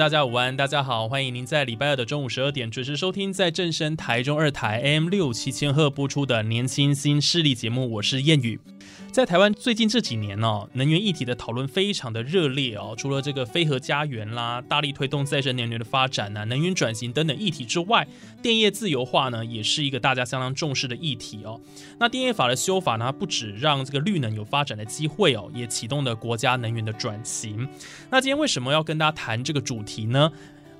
大家午安，大家好，欢迎您在礼拜二的中午十二点准时收听在正声台中二台 M 六七千赫播出的年轻新势力节目，我是谚语。在台湾最近这几年呢，能源议题的讨论非常的热烈哦。除了这个飞核家园啦，大力推动再生能源的发展呐，能源转型等等议题之外，电业自由化呢，也是一个大家相当重视的议题哦。那电业法的修法呢，不止让这个绿能有发展的机会哦，也启动了国家能源的转型。那今天为什么要跟大家谈这个主题呢？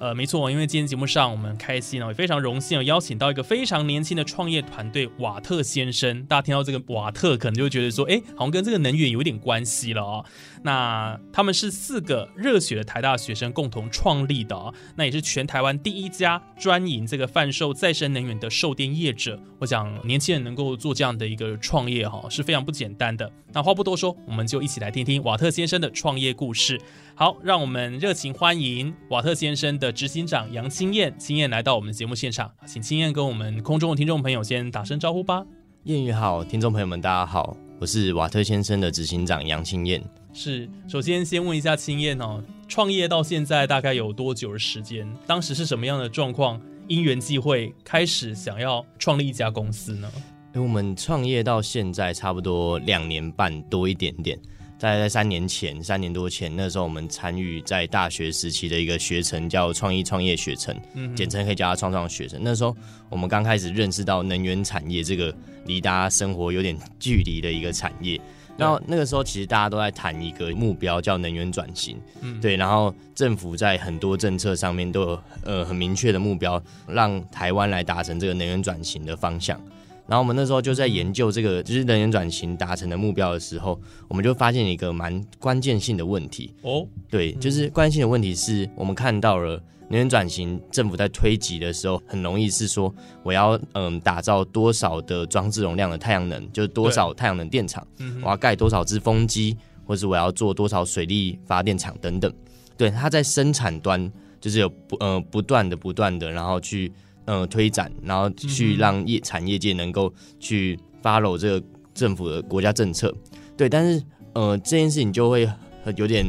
呃，没错，因为今天节目上我们开心啊，也非常荣幸邀请到一个非常年轻的创业团队瓦特先生。大家听到这个瓦特，可能就觉得说，哎，好像跟这个能源有点关系了啊。那他们是四个热血的台大学生共同创立的哦，那也是全台湾第一家专营这个贩售再生能源的售电业者。我想年轻人能够做这样的一个创业哈，是非常不简单的。那话不多说，我们就一起来听听瓦特先生的创业故事。好，让我们热情欢迎瓦特先生的执行长杨清燕，清燕来到我们的节目现场，请清燕跟我们空中的听众朋友先打声招呼吧。谚语好，听众朋友们大家好，我是瓦特先生的执行长杨清燕。是，首先先问一下青燕哦，创业到现在大概有多久的时间？当时是什么样的状况？因缘际会开始想要创立一家公司呢？因为我们创业到现在差不多两年半多一点点。在在三年前，三年多前，那时候我们参与在大学时期的一个学程，叫创意创业学程，简称可以叫它创创学程。那时候我们刚开始认识到能源产业这个离大家生活有点距离的一个产业。然后那个时候其实大家都在谈一个目标，叫能源转型。嗯，对。然后政府在很多政策上面都有呃很明确的目标，让台湾来达成这个能源转型的方向。然后我们那时候就在研究这个，就是能源转型达成的目标的时候，我们就发现一个蛮关键性的问题哦，对，就是关键性的问题是我们看到了能源转型政府在推及的时候，很容易是说我要嗯打造多少的装置容量的太阳能，就是多少太阳能电厂，我要盖多少只风机，或是我要做多少水力发电厂等等，对，它在生产端就是有不呃不断的不断的，然后去。呃，推展，然后去让业产业界能够去 follow 这个政府的国家政策，对，但是呃，这件事情就会有点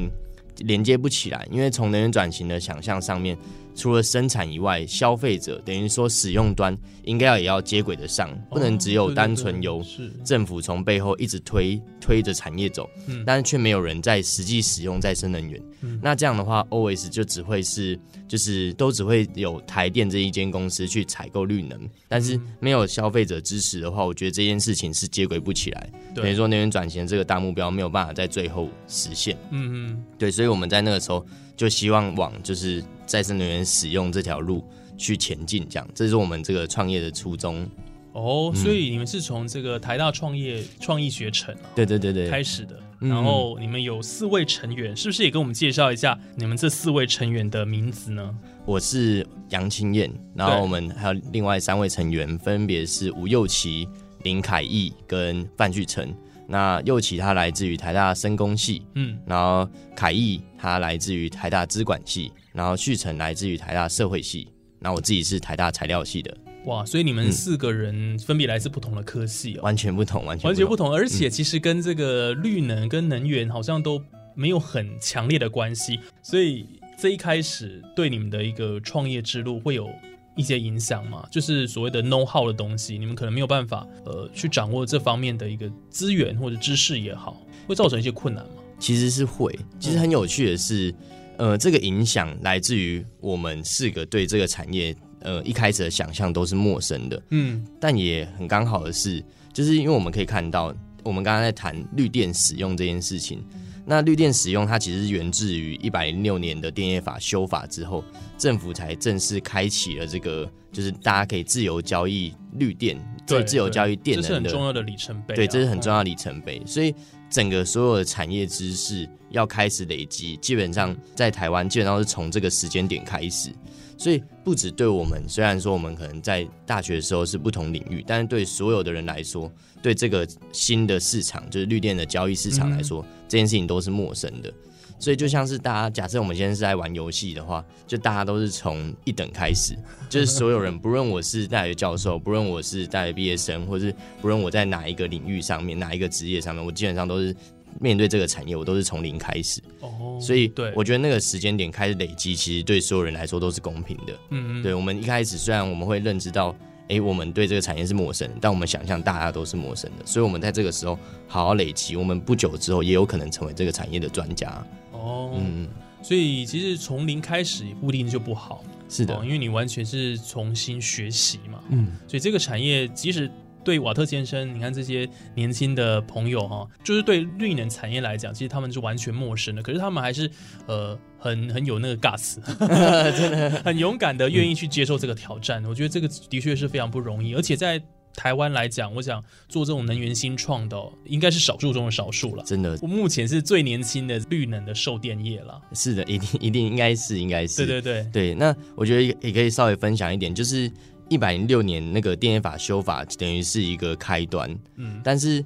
连接不起来，因为从能源转型的想象上面。除了生产以外，消费者等于说使用端应该要也要接轨得上，不能只有单纯由政府从背后一直推推着产业走，但是却没有人在实际使用再生能源。那这样的话，OS 就只会是就是都只会有台电这一间公司去采购绿能，但是没有消费者支持的话，我觉得这件事情是接轨不起来。等于说能源转型这个大目标没有办法在最后实现。嗯嗯，对，所以我们在那个时候就希望往就是。再生能源使用这条路去前进，这样，这是我们这个创业的初衷。哦，所以你们是从这个台大创业创意学程对对对对开始的，然后你们有四位成员，是不是也跟我们介绍一下你们这四位成员的名字呢？我是杨清燕，然后我们还有另外三位成员，分别是吴佑琪、林凯义跟范旭成。那右起他来自于台大生工系，嗯，然后凯义他来自于台大资管系，然后旭成来自于台大社会系，那我自己是台大材料系的。哇，所以你们四个人分别来自不同的科系哦，完全不同，完全完全不同，而且其实跟这个绿能跟能源好像都没有很强烈的关系，所以这一开始对你们的一个创业之路会有。一些影响嘛，就是所谓的 know how 的东西，你们可能没有办法呃去掌握这方面的一个资源或者知识也好，会造成一些困难吗？其实是会，其实很有趣的是，呃，这个影响来自于我们四个对这个产业呃一开始的想象都是陌生的，嗯，但也很刚好的是，就是因为我们可以看到，我们刚刚在谈绿电使用这件事情。那绿电使用它其实源自于一百零六年的电业法修法之后，政府才正式开启了这个，就是大家可以自由交易绿电，对，自由交易电这是很能的，重要的里程碑啊。对，这是很重要的里程碑。所以整个所有的产业知识要开始累积，基本上在台湾基本上是从这个时间点开始。所以不止对我们，虽然说我们可能在大学的时候是不同领域，但是对所有的人来说，对这个新的市场，就是绿电的交易市场来说，这件事情都是陌生的。所以就像是大家假设我们现在是在玩游戏的话，就大家都是从一等开始，就是所有人，不论我是大学教授，不论我是大学毕业生，或是不论我在哪一个领域上面，哪一个职业上面，我基本上都是面对这个产业，我都是从零开始。哦，所以对，我觉得那个时间点开始累积，其实对所有人来说都是公平的。嗯嗯，对我们一开始虽然我们会认知到，哎，我们对这个产业是陌生的，但我们想象大家都是陌生的，所以我们在这个时候好好累积，我们不久之后也有可能成为这个产业的专家。哦，嗯，所以其实从零开始也不一定就不好，是的哦，，因为你完全是重新学习嘛。嗯，所以这个产业即使对瓦特先生，你看这些年轻的朋友哈、就是对绿能产业来讲，其实他们是完全陌生的，可是他们还是呃很很有那个 guts，真的 很勇敢的愿意去接受这个挑战。我觉得这个的确是非常不容易，而且在台湾来讲，我想做这种能源新创的哦、应该是少数中的少数了。真的我目前是最年轻的绿能的售电业了。是的，一定一定应该是应该是对对对，对，那我觉得也也可以稍微分享一点，就是一百零六年那个电业法修法，等于是一个开端。嗯，但是，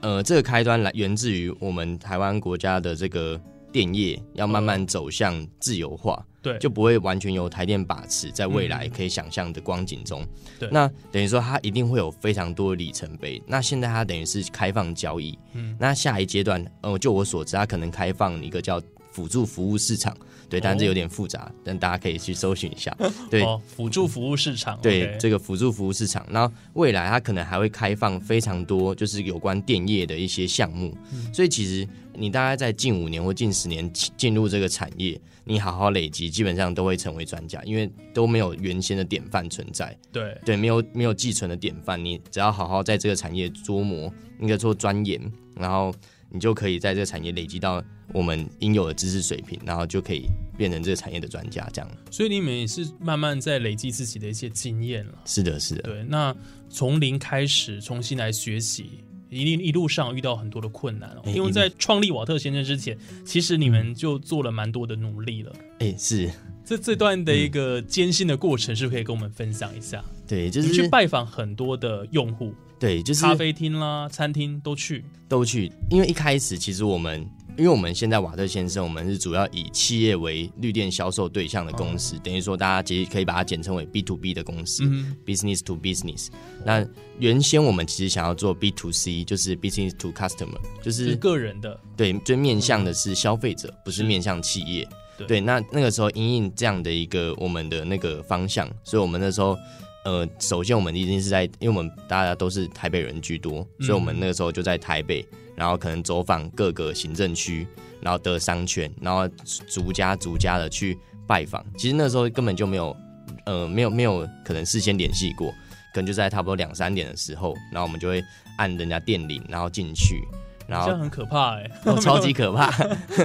呃，这个开端来源自于我们台湾国家的这个电业要慢慢走向自由化，对，就不会完全由台电把持，在未来嗯可以想象的光景中。对那等于说它一定会有非常多的里程碑。那现在它等于是开放交易，嗯那下一阶段，呃，就我所知，它可能开放一个叫辅助服务市场。对，但这有点复杂，但大家可以去搜寻一下。对，哦，辅助服务市场，对这个辅助服务市场，然后未来它可能还会开放非常多，就是有关电业的一些项目。嗯所以其实你大概在近五年或近十年进进入这个产业，你好好累积，基本上都会成为专家，因为都没有原先的典范存在。对对，没有没有寄存的典范，你只要好好在这个产业琢磨，应该说钻研，然后你就可以在这个产业累积到我们应有的知识水平，然后就可以变成这个产业的专家。这样所以你们也是慢慢在累积自己的一些经验了。是的，是的，对，那从零开始重新来学习，一定一路上遇到很多的困难哦。哎因为在创立瓦特先生之前，其实你们就做了蛮多的努力了。哎，是这这段的一个艰辛的过程，是不是可以跟我们分享一下？对，就是去拜访很多的用户，对，就是咖啡厅啦、餐厅都去。都去，因为一开始其实我们，因为我们现在瓦特先生，我们是主要以企业为绿电销售对象的公司，等于说大家其实可以把它简称为 B to B 的公司、嗯 b u s i n e s s to business。那原先我们其实想要做 B to C，就是 business to customer，就是是个人的，对，最面向的是消费者，不是面向企业。对对，那那个时候因应这样的一个我们的那个方向，所以我们那时候。呃，首先我们一定是在，因为我们大家都是台北人居多，所以我们那个时候就在台北，然后可能走访各个行政区，然后得商圈，然后逐家逐家的去拜访。其实那时候根本就没有，呃，没有没有可能事先联系过，可能就在差不多两三点的时候，然后我们就会按人家电铃，然后进去，然后这样很可怕哎、哦 超级可怕。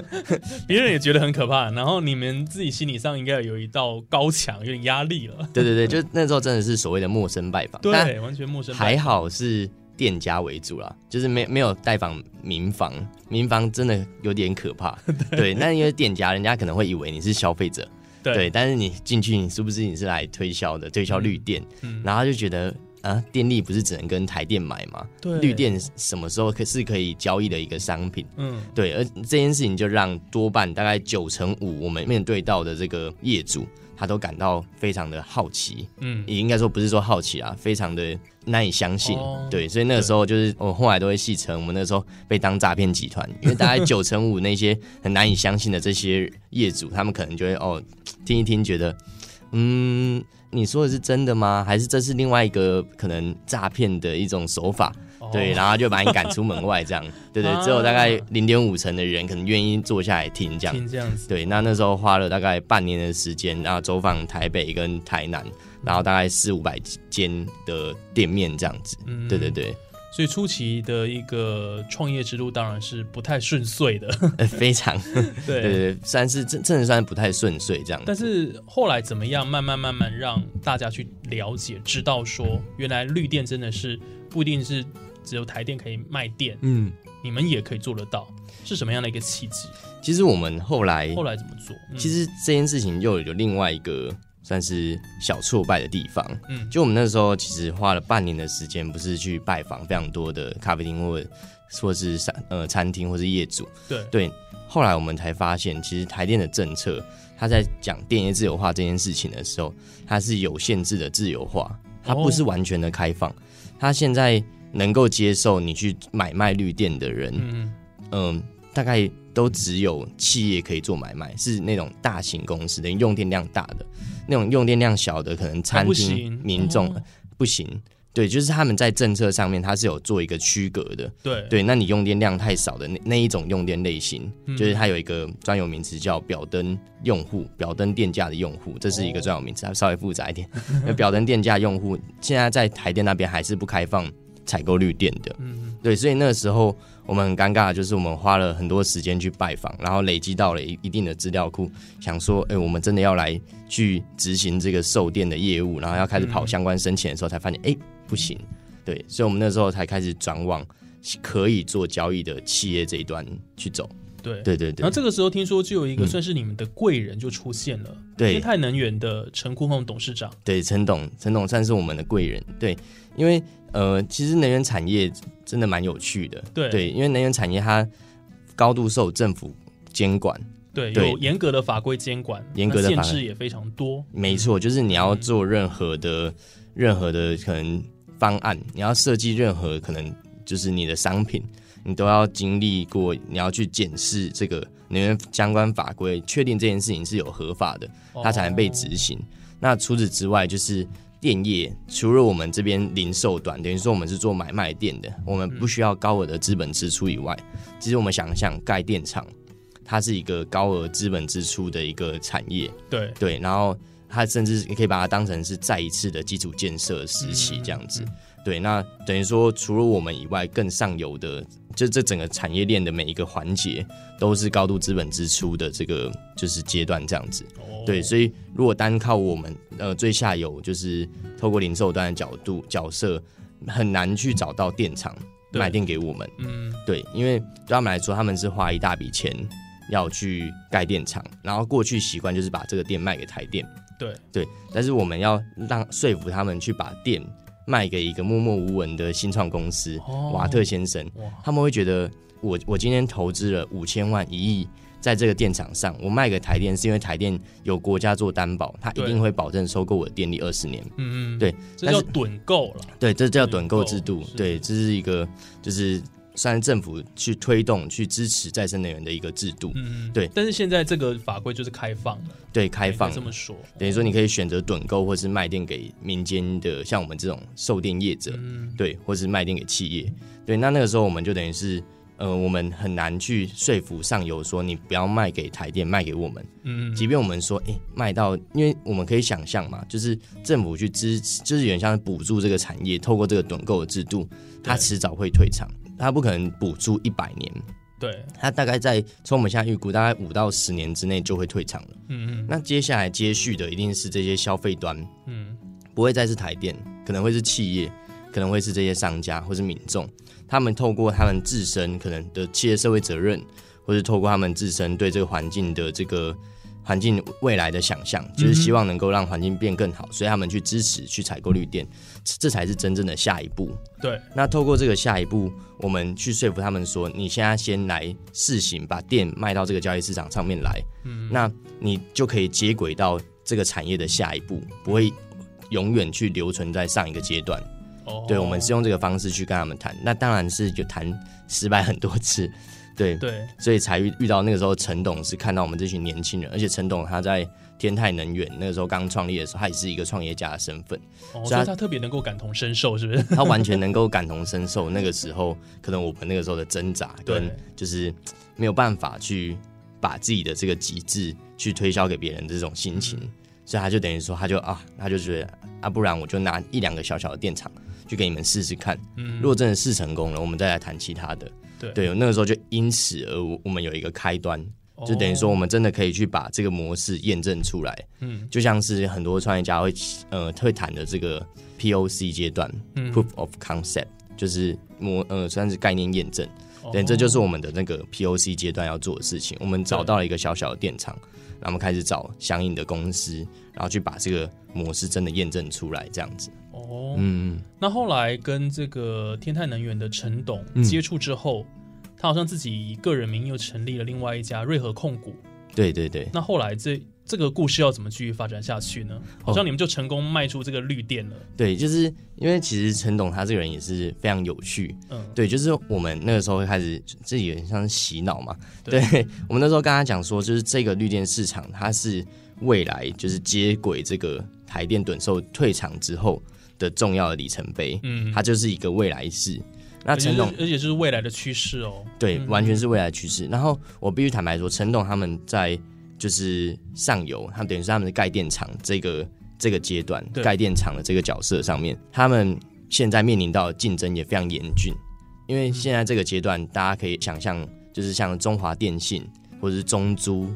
别人也觉得很可怕，然后你们自己心理上应该有一道高墙，有点压力了。对对对，就那时候真的是所谓的陌生拜访，但对，完全陌生。还好是店家为主啦，就是没没有拜访民房，民房真的有点可怕。对，那因为店家人家可能会以为你是消费者，对对，但是你进去，你是不是你是来推销的，推销绿店，嗯然后他就觉得。啊，电力不是只能跟台电买吗？对绿电什么时候可是可以交易的一个商品？嗯，对，而这件事情就让多半大概九成五我们面对到的这个业主，他都感到非常的好奇，嗯也应该说不是说好奇啊，非常的难以相信。哦对，所以那个时候就是我后来都会戏称我们那时候被当诈骗集团，因为大概九 成五那些很难以相信的这些业主，他们可能就会哦听一听，觉得嗯。你说的是真的吗？还是这是另外一个可能诈骗的一种手法？对，哦然后就把你赶出门外，这样，对对，啊只有大概零点五成的人可能愿意坐下来听这样。听这样子，对，那那时候花了大概半年的时间，然后走访台北跟台南，然后大概四五百间的店面这样子。嗯对对对，所以初期的一个创业之路当然是不太顺遂的，呃非常 对对对对，算是真真的算是不太顺遂这样。但是后来怎么样，慢慢慢慢让大家去了解，知道说原来绿电真的是不一定是只有台电可以卖电，嗯，你们也可以做得到，是什么样的一个契机？其实我们后来后来怎么做？嗯其实这件事情又有另外一个算是小挫败的地方。嗯就我们那时候其实花了半年的时间，不是去拜访非常多的咖啡厅或或是餐呃餐厅或是业主。对对，后来我们才发现，其实台电的政策，他在讲电业自由化这件事情的时候，它是有限制的自由化，它不是完全的开放。它现在能够接受你去买卖绿电的人，嗯嗯，大概都只有企业可以做买卖，是那种大型公司，等于用电量大的，那种用电量小的，可能餐不厅、民众、哦不行。对，就是他们在政策上面，它是有做一个区隔的。对对，那你用电量太少的那那一种用电类型，嗯就是它有一个专有名词叫表灯用户，表灯电价的用户，这是一个专有名词，它稍微复杂一点。那 表灯电价用户现在在台电那边还是不开放采购绿电的。嗯对，所以那个时候我们很尴尬，就是我们花了很多时间去拜访，然后累积到了一一定的资料库，想说，哎、我们真的要来去执行这个售电的业务，然后要开始跑嗯相关申请的时候，才发现，哎、不行。对，所以我们那时候才开始转往可以做交易的企业这一端去走。对对对对然后，这个时候听说就有一个嗯算是你们的贵人就出现了，对天泰能源的陈库凤董事长。对，陈董，陈董算是我们的贵人。对，因为呃，其实能源产业真的蛮有趣的。对对，因为能源产业它高度受政府监管。对，有严格的法规监管，严格的限制也非常多。没错，就是你要做任何的、任何的可能方案，你要设计任何可能就是你的商品，你都要经历过，你要去检视这个能源相关法规，确定这件事情是有合法的，它才能被执行。那除此之外，就是电业，除了我们这边零售端，等于说我们是做买卖店的，我们不需要高额的资本支出以外，其实我们想想盖电厂，它是一个高额资本支出的一个产业。对对，然后它甚至你可以把它当成是再一次的基础建设时期嗯这样子。对，那等于说除了我们以外，更上游的，就这整个产业链的每一个环节都是高度资本支出的这个就是阶段这样子。哦对，所以如果单靠我们呃最下游，就是透过零售端的角度角色，很难去找到电厂对买电给我们。嗯对，因为对他们来说，他们是花一大笔钱要去盖电厂，然后过去习惯就是把这个电卖给台电。对对，但是我们要让说服他们去把电卖给一个默默无闻的新创公司、哦瓦特先生，他们会觉得我我今天投资了五千万一亿。在这个电厂上，我卖给台电是因为台电有国家做担保，他一定会保证收购我的电力二十年。嗯嗯，对，这叫趸购了。对，这叫趸趸购购制度是。对，这是一个就是算是政府去推动、去支持再生能源的一个制度。嗯嗯，对但是现在这个法规就是开放了，对，开放这么说。等于说你可以选择趸购，或是卖电给民间的，像我们这种售电业者，嗯，对，或是卖电给企业。对，那那个时候我们就等于是，呃，我们很难去说服上游说你不要卖给台电，卖给我们。嗯嗯，即便我们说，哎、卖到，因为我们可以想象嘛，就是政府去支持，就是有点像是补助这个产业，透过这个趸购的制度，它对迟早会退场，它不可能补助一百年，对，它大概在从我们现在预估，大概五到十年之内就会退场了。嗯嗯。那接下来接续的一定是这些消费端，嗯，不会再是台电，可能会是企业，可能会是这些商家或是民众，他们透过他们自身可能的企业社会责任，或是透过他们自身对这个环境的这个环境未来的想象，就是希望能够让环境变更好，所以他们去支持去采购绿电，这这才是真正的下一步。对，那透过这个下一步，我们去说服他们说，你现在先来试行，把电卖到这个交易市场上面来，嗯那你就可以接轨到这个产业的下一步，不会永远去留存在上一个阶段。哦，对，我们是用这个方式去跟他们谈，那当然是就谈失败很多次，对，对，所以才遇遇到那个时候陈董是看到我们这群年轻人，而且陈董他在天泰能源那个时候刚创立的时候，他也是一个创业家的身份。哦，所以他他特别能够感同身受，是不是？他完全能够感同身受那个时候，可能我们那个时候的挣扎，跟 就是没有办法去把自己的这个极致去推销给别人的这种心情，所以他就等于说，他就啊，他就觉得啊，不然我就拿一两个小小的电厂就给你们试试看。嗯如果真的试成功了，我们再来谈其他的。对对，那个时候就因此而我我们有一个开端，就等于说我们真的可以去把这个模式验证出来。嗯就像是很多创业家会呃会谈的这个 POC 阶段、嗯 p r o o f of Concept，就是模呃算是概念验证。对，哦这就是我们的那个 POC 阶段要做的事情。我们找到了一个小小的电厂，然后我们开始找相应的公司，然后去把这个模式真的验证出来，这样子。哦，嗯，那后来跟这个天泰能源的陈董嗯接触之后，他好像自己以个人名义又成立了另外一家瑞和控股。对对对，那后来这这个故事要怎么继续发展下去呢？好哦像你们就成功卖出这个绿电了。对，就是因为其实陈董他这个人也是非常有趣。嗯，对，就是我们那个时候会开始，这有点像是洗脑嘛。对对我们那时候跟他讲说，就是这个绿电市场，它是未来就是接轨这个台电短售退场之后的重要的里程碑。嗯，它就是一个未来式。那陈董而且是未来的趋势哦。对，嗯完全是未来趋势。然后我必须坦白说，陈董他们在就是上游，他们等于是他们的盖电厂这个这个阶段，对盖电厂的这个角色上面，他们现在面临到的竞争也非常严峻。因为现在这个阶段，大家可以想象，就是像中华电信，或者是中租，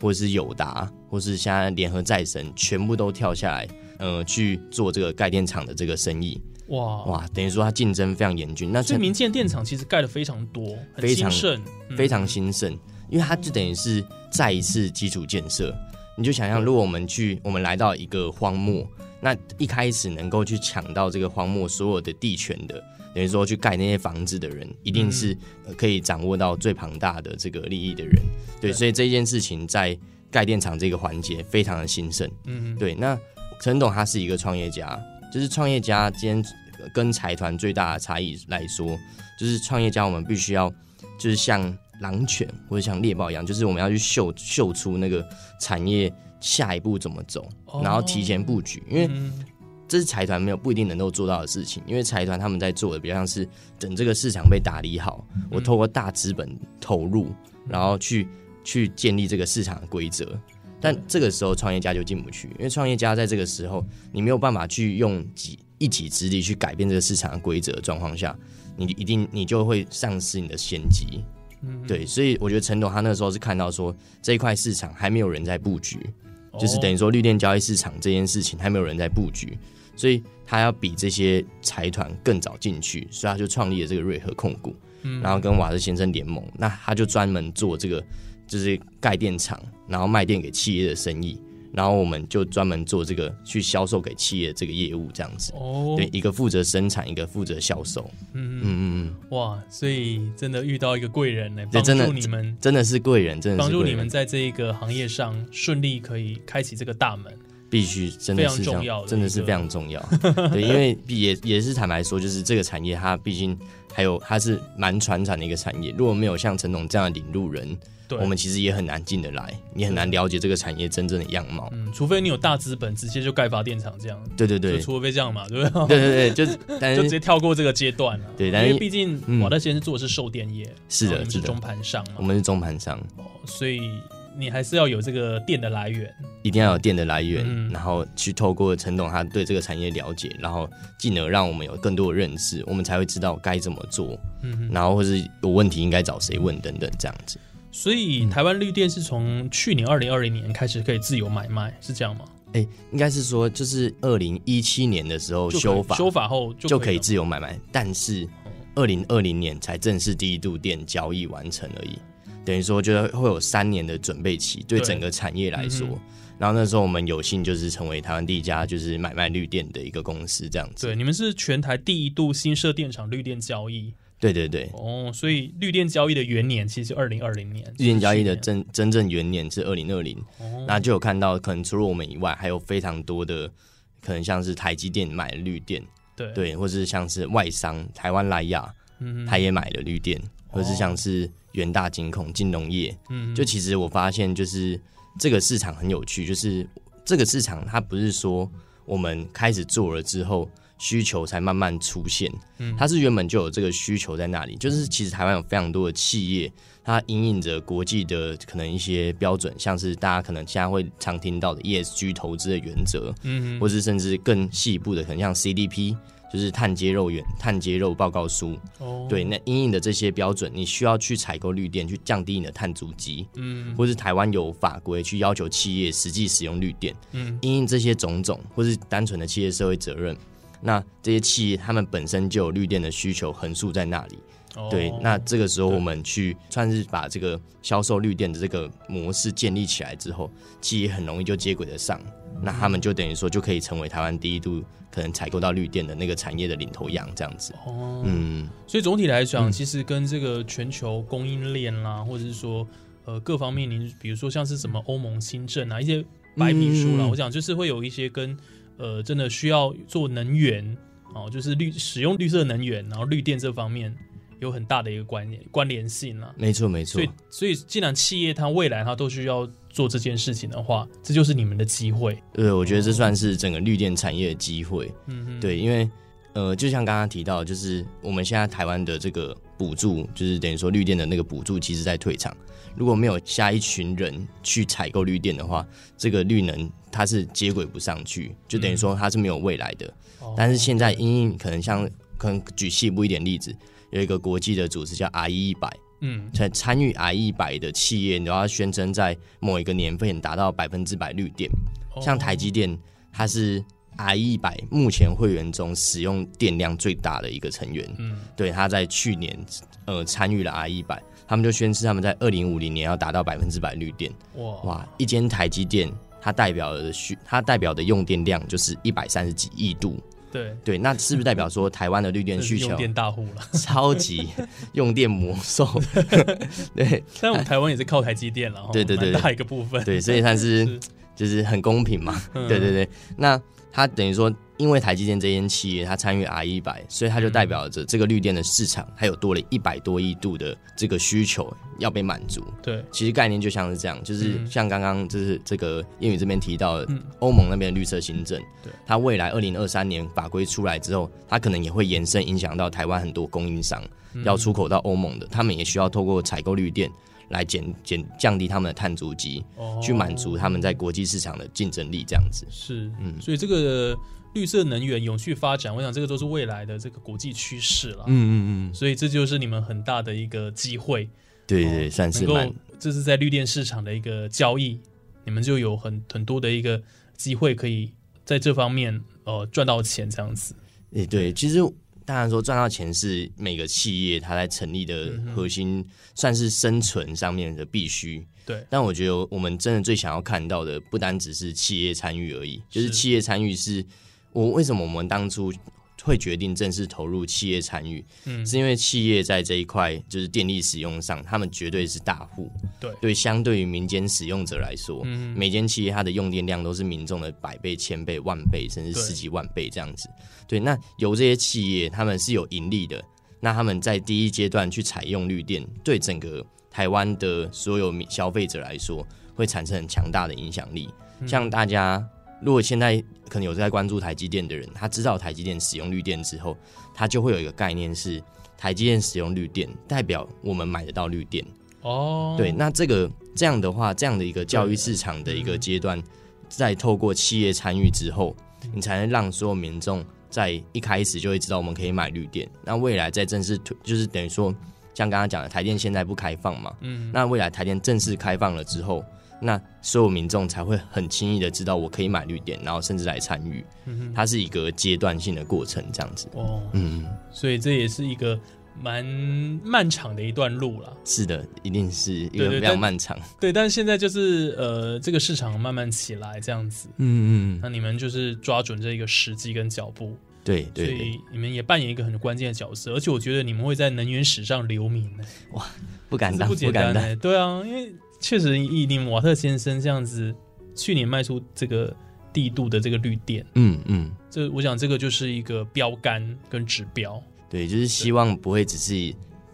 或者是友达，或是现在联合再生，全部都跳下来，呃，去做这个盖电厂的这个生意。哇哇，等于说它竞争非常严峻。那陈所以民建电厂其实盖的非常多，非常兴盛，嗯非常兴盛，因为它就等于是再一次基础建设。你就想象，如果我们去，我们来到一个荒漠，那一开始能够去抢到这个荒漠所有的地权的，等于说去盖那些房子的人，一定是呃可以掌握到最庞大的这个利益的人。对，对所以这件事情在盖电厂这个环节非常的兴盛。嗯，对，那陈董他是一个创业家，就是创业家今天呃跟财团最大的差异来说，就是创业家我们必须要就是像狼犬或者像猎豹一样，就是我们要去嗅嗅出那个产业下一步怎么走，哦。然后提前布局，因为嗯。这是财团没有不一定能够做到的事情，因为财团他们在做的比较像是等这个市场被打理好，我透过大资本投入，然后去去建立这个市场的规则。但这个时候创业家就进不去，因为创业家在这个时候你没有办法去用己一己之力去改变这个市场的规则状况下，你一定你就会丧失你的先机。嗯对，所以我觉得陈董他那时候是看到说这一块市场还没有人在布局，就是等于于说绿电交易市场这件事情还没有人在布局，所以他要比这些财团更早进去，所以他就创立了这个瑞和控股，嗯。然后跟瓦斯先生联盟，那他就专门做这个就是盖电厂，然后卖电给企业的生意，然后我们就专门做这个去销售给企业这个业务这样子。哦，对，一个负责生产，一个负责销售。嗯嗯，嗯哇，所以真的遇到一个贵人呢，帮助你们，真的是贵人，真的帮是贵人，助你们在这一个行业上顺利可以开启这个大门。必须真的是这样，真的是非常重要。对，因为也也是坦白说，就是这个产业它毕竟还有它是蛮传产的一个产业，如果没有像陈总这样的领路人，对，我们其实也很难进得来，你很难了解这个产业真正的样貌。嗯，除非你有大资本，直接就盖发电厂这样，对对对就，除非这样嘛，对不对？对 对对，就 是就直接跳过这个阶段了。对但是因为毕竟嗯瓦特先生做的是售电业，是的是中盘商嘛，我们是中盘商，哦所以你还是要有这个电的来源。一定要有电的来源，嗯然后去透过陈董他对这个产业了解，然后进而让我们有更多的认识，我们才会知道该怎么做，嗯，然后或是有问题应该找谁问等等这样子。所以台湾绿电是从去年二零二零年开始可以自由买卖，是这样吗？哎，应该是说就是二零一七年的时候修法，修法后就就可以自由买卖，但是二零二零年才正式第一度电交易完成而已，等于说就是会有三年的准备期，对对整个产业来说。嗯然后那时候我们有幸就是成为台湾第一家就是买卖绿电的一个公司，这样子。对，你们是全台第一度新设电厂绿电交易对对对，哦，所以绿电交易的元年其实二零二零年，绿电交易的真真正元年是二零二零，哦。那就有看到可能除了我们以外，还有非常多的可能像是台积电买了绿电，对，对，或是像是外商台湾莱雅，嗯他也买了绿电，或是像是元大金控金融业，嗯就其实我发现，就是这个市场很有趣，就是这个市场它不是说我们开始做了之后需求才慢慢出现，嗯它是原本就有这个需求在那里。就是其实台湾有非常多的企业，它因应着国际的可能一些标准，像是大家可能现在会常听到的 ESG 投资的原则，嗯或是甚至更细部的，可能像 CDP 就是碳接肉源、碳接肉报告书。哦，对，那因应的这些标准，你需要去采购绿电，去降低你的碳足迹，嗯或是台湾有法规去要求企业实际使用绿电。嗯因应这些种种，或是单纯的企业社会责任，那这些企业他们本身就有绿电的需求横竖在那里。哦。对，那这个时候我们去算是把这个销售绿电的这个模式建立起来之后，企业很容易就接轨得上，那他们就等于说就可以成为台湾第一度可能采购到绿电的那个产业的领头羊，这样子。哦，嗯，所以总体来讲，嗯其实跟这个全球供应链啦，或者是说呃各方面，您比如说像是什么欧盟新政啊，一些白皮书啦，嗯。我想就是会有一些跟呃真的需要做能源哦，就是绿使用绿色能源，然后绿电这方面有很大的一个关联关联性啦。没错没错所以，，所以既然企业它未来它都需要做这件事情的话，这就是你们的机会。对，我觉得这算是整个绿电产业的机会。嗯哼，对，因为呃，就像刚刚提到，就是我们现在台湾的这个补助，就是等于说绿电的那个补助，其实在退场。如果没有下一群人去采购绿电的话，这个绿能它是接轨不上去，就等于说它是没有未来的。哦但是现在因应可能像可能举细部一点例子，有一个国际的组织叫 R 一百，嗯在参与 R 一百的企业，你都要宣称在某一个年份达到百分之百绿电。哦像台积电，它是 R 一百目前会员中使用电量最大的一个成员。嗯对，他在去年呃参与了 i 一百，他们就宣示他们在二零五零年要达到百分之百绿电。哇哇，一间台积电，它代表的需它代表的用电量就是一百三十几亿度。对，对，那是不是代表说台湾的绿电需求用电大户了。超级用电魔兽？对但我们台湾也是靠台积电了，哦对对对蛮大一个部分。对，所以算是 是就是很公平嘛。嗯对对对，那它等于说，因为台积电这间企业它参与 R 一百，所以它就代表着这个绿电的市场它有多了一百多亿度的这个需求要被满足。对，其实概念就像是这样，就是嗯。像刚刚就是这个英语这边提到的嗯，欧盟那边的绿色新政，对。它未来二零二三年法规出来之后，它可能也会延伸影响到台湾很多供应商嗯。要出口到欧盟的，他们也需要透过采购绿电来减减降低他们的碳足迹，哦去满足他们在国际市场的竞争力，这样子。是，嗯所以这个绿色能源永续发展，我想这个都是未来的这个国际趋势了。嗯嗯嗯，所以这就是你们很大的一个机会，对对对，算是能蛮够这是在绿电市场的一个交易，你们就有很很多的一个机会可以在这方面呃赚到钱这样子。诶，对，其实当然说赚到钱是每个企业它在成立的核心，算是生存上面的必须。对，但我觉得我们真的最想要看到的，不单只是企业参与而已，就是是企业参与是我为什么我们当初会决定正式投入企业参与，嗯，是因为企业在这一块就是电力使用上，他们绝对是大户。对对，相对于民间使用者来说，嗯每间企业它的用电量都是民众的百倍、千倍、万倍，甚至十几万倍这样子。对，那有这些企业，他们是有盈利的，那他们在第一阶段去采用绿电，对整个台湾的所有消费者来说，会产生很强大的影响力。嗯像大家如果现在可能有在关注台积电的人，他知道台积电使用绿电之后，他就会有一个概念是，台积电使用绿电，代表我们买得到绿电。哦，对，那这个这样的话，这样的一个教育市场的一个阶段，在透过企业参与之后，你才能让所有民众在一开始就会知道我们可以买绿电。那未来在正式推，就是等于说，像刚刚讲的，台电现在不开放嘛，嗯，那未来台电正式开放了之后，那所有民众才会很轻易的知道我可以买绿电，然后甚至来参与。嗯它是一个阶段性的过程，这样子。哦，嗯，所以这也是一个蛮漫长的一段路了。是的，一定是一个非对对但常漫长。对，但是现在就是呃，这个市场慢慢起来这样子，嗯嗯，那你们就是抓准这个时机跟脚步，所对对所，以你们也扮演一个很关键的角色，而且我觉得你们会在能源史上留名呢，不敢当，这不简敢当。对啊，因为确实以你们瓦特先生这样子，去年卖出这个帝度的这个绿电，嗯嗯，这我想这个就是一个标杆跟指标。对，就是希望不会只是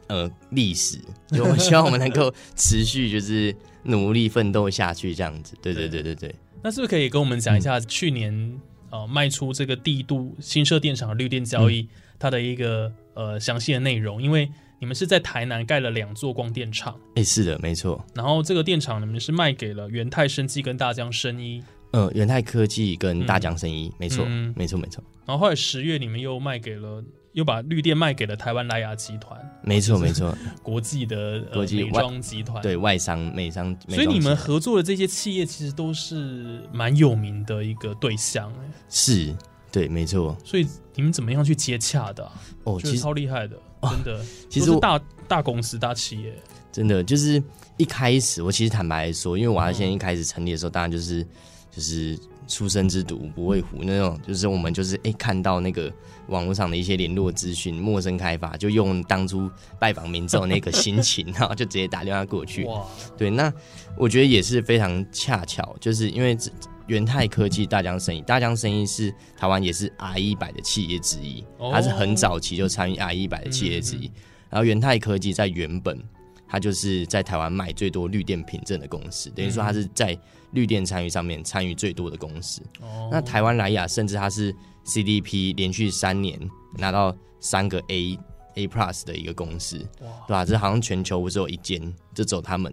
呃历史，就我希望我们能够持续就是努力奋斗下去这样子。对对对对对。那是不是可以跟我们讲一下去年呃卖出这个帝度新设电厂的绿电交易、它的一个呃详细的内容？因为你们是在台南盖了两座光电厂，哎，是的，没错。然后这个电厂你们是卖给了元泰生技跟大江生医，嗯，元泰科技跟大江生意，没错，嗯。没错，没错，然后后来十月你们又卖给了，又把绿电卖给了台湾莱雅集团，没错，没错，国际的国际美妆集团。对外商、美商，美所以你们合作的这些企业其实都是蛮有名的一个对象。哎，是，对，没错。所以你们怎么样去接洽的啊、哦，其实超厉害的，真的。其实大大公司、大企业，真的就是一开始，我其实坦白说，因为我要先一开始成立的时候，当然就是就是初生之犊不畏虎那种，就是我们就是哎、看到那个网络上的一些联络资讯，陌生开发，就用当初拜访民众那个心情，然后就直接打电话过去。哇，对，那我觉得也是非常恰巧，就是因为这元泰科技大疆生意，大疆生意是台湾也是 R 一百的企业之一，哦。它是很早期就参与 R 一百的企业之一。然后元泰科技在原本，它就是在台湾卖最多绿电凭证的公司，等于说它是在绿电参与上面参与最多的公司。哦，那台湾莱雅甚至它是 CDP 连续三年拿到三个 A A Plus 的一个公司，哇。对吧、这好像全球只有一间，就只有他们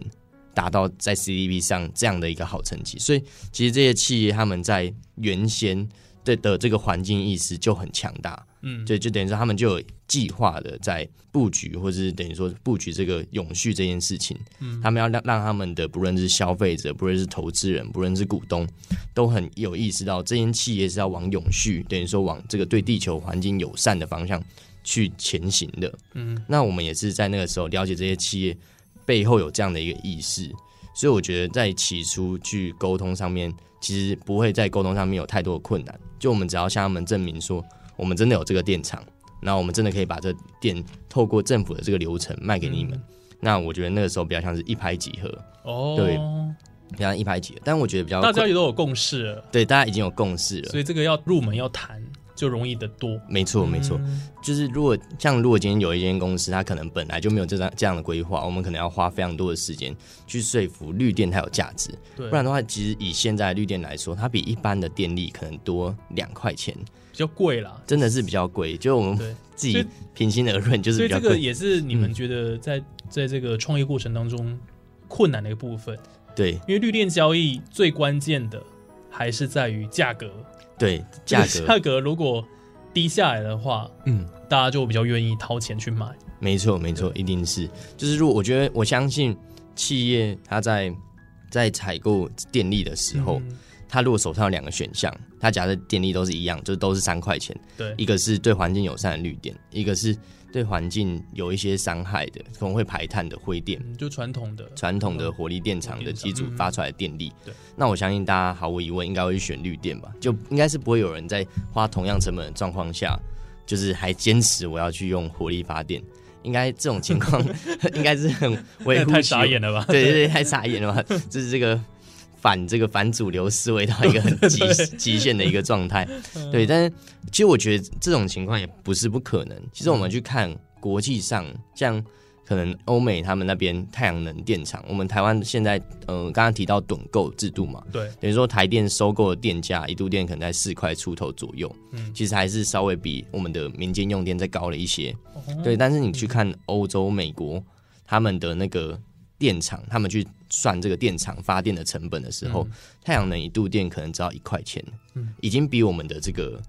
达到在 CDB 上这样的一个好成绩。所以其实这些企业他们在原先的的这个环境意识就很强大，嗯，对就等于说他们就有计划的在布局，或者是等于说布局这个永续这件事情。嗯他们要让让他们的不论是消费者，不论是投资人，不论是股东，都很有意识到这间企业是要往永续，等于说往这个对地球环境友善的方向去前行的。嗯，那我们也是在那个时候了解这些企业背后有这样的一个意识，所以我觉得在起初去沟通上面，其实不会在沟通上面有太多的困难。就我们只要向他们证明说，我们真的有这个电厂，那我们真的可以把这电透过政府的这个流程卖给你们。那我觉得那个时候比较像是一拍即合，哦，对比较像一拍即合。但我觉得比较大家也都有共识了，对大家已经有共识了所，以这个要入门要谈就容易得多。没错没错。嗯就是如果像如果今天有一间公司，它可能本来就没有这样这样的规划，我们可能要花非常多的时间去说服绿电它有价值。对，不然的话，其实以现在的绿电来说，它比一般的电力可能多两块钱，比较贵啦。真的是比较贵。就我们，自己平心而论，就是所以这个。也是你们嗯觉得在在这个创业过程当中困难的一个部分，对因为绿电交易最关键的还是在于价格，对，价这个格，价格如果低下来的话，嗯，大家就比较愿意掏钱去买。没错没错，一定是。就是如果我觉得我相信企业它在在采购电力的时候，嗯它如果手上有两个选项，它假设电力都是一样，就都是三块钱。对，一个是对环境友善的绿电，一个是对环境有一些伤害的，可能会排碳的灰电。嗯就传统的，传统的火力电厂的机组嗯发出来的电力，对，那我相信大家毫无疑问应该会去选绿电吧，就应该是不会有人在花同样成本的状况下，就是还坚持我要去用火力发电，应该这种情况 应该是很 微乎太傻眼了吧？对对对，太傻眼了吧？就是这个反这个反主流思维到一个很 极极限的一个状态。嗯对，但是其实我觉得这种情况也不是不可能。其实我们去看国际上，像可能欧美他们那边太阳能电厂，我们台湾现在呃刚刚提到趸购制度嘛，对，等于说台电收购的电价一度电可能在四块出头左右，嗯其实还是稍微比我们的民间用电再高了一些。哦对，但是你去看欧洲、美国他们的那个电厂，他们去算这个电厂发电的成本的时候，太阳能一度电可能只要一块钱，嗯。已经比我们的这个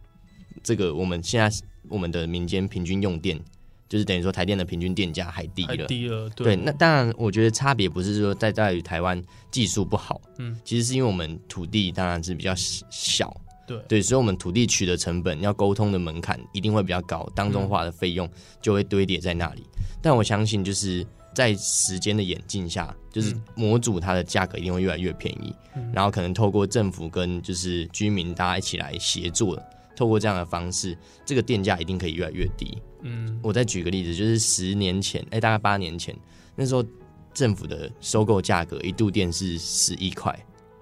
这个我们现在我们的民间平均用电，就是等于说台电的平均电价还低了。低了，对，那当然，我觉得差别不是说在在于台湾技术不好，嗯，其实是因为我们土地当然是比较小，对。对，所以我们土地取得成本要沟通的门槛一定会比较高，当中化的费用就会堆叠在那里。但我相信，就是在时间的演进下，就是嗯。模组它的价格一定会越来越便宜，嗯。然后可能透过政府跟就是居民大家一起来协作，透过这样的方式，这个电价一定可以越来越低。嗯，我再举个例子，就是十年前，哎、大概八年前，那时候政府的收购价格一度电是十一块，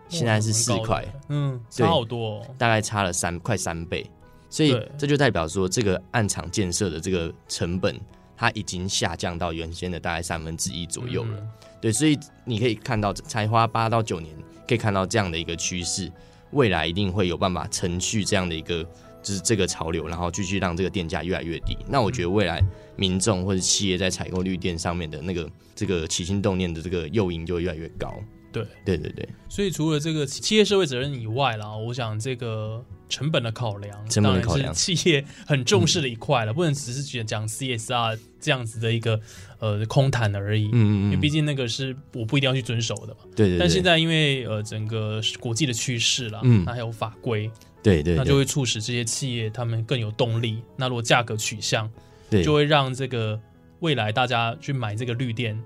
现在是四块，嗯，对。差好多哦，大概差了三快三倍，所以对。这就代表说，这个暗场建设的这个成本，它已经下降到原先的大概三分之一左右了。嗯对，所以你可以看到，才花八到九年，可以看到这样的一个趋势，未来一定会有办法承续这样的一个就是这个潮流，然后继续让这个电价越来越低。那我觉得未来民众或者企业在采购绿电上面的那个这个起心动念的这个诱因就会越来越高。对对对对，所以除了这个企业社会责任以外啦，我想这个成本的考量，成本的考量当然是企业很重视的一块了，不能只是讲讲 CSR 这样子的一个呃空谈而已。嗯嗯嗯，因为毕竟那个是我不一定要去遵守的嘛。对对对，但现在因为呃整个国际的趋势啦，嗯那还有法规，对对，那就会促使这些企业他们更有动力。那如果价格取向，对就会让这个未来大家去买这个绿电，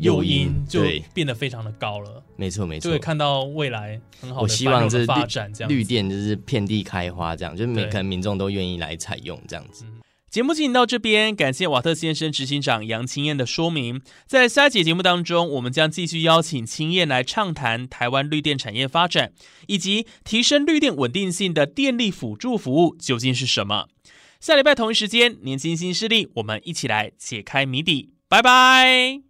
诱诱因因就变得非常的高了，没错没错就会。看到未来很好我的希望这发展这样绿电就是遍地开花，这样就是每对可能民众都愿意来采用这样子。节目进行到这边，感谢瓦特先生执行长杨青燕的说明。在下一节节目当中，我们将继续邀请青燕来畅谈台湾绿电产业发展，以及提升绿电稳定性的电力辅助服务究竟是什么。下礼拜同一时间，年轻新势力，我们一起来解开谜底。拜拜。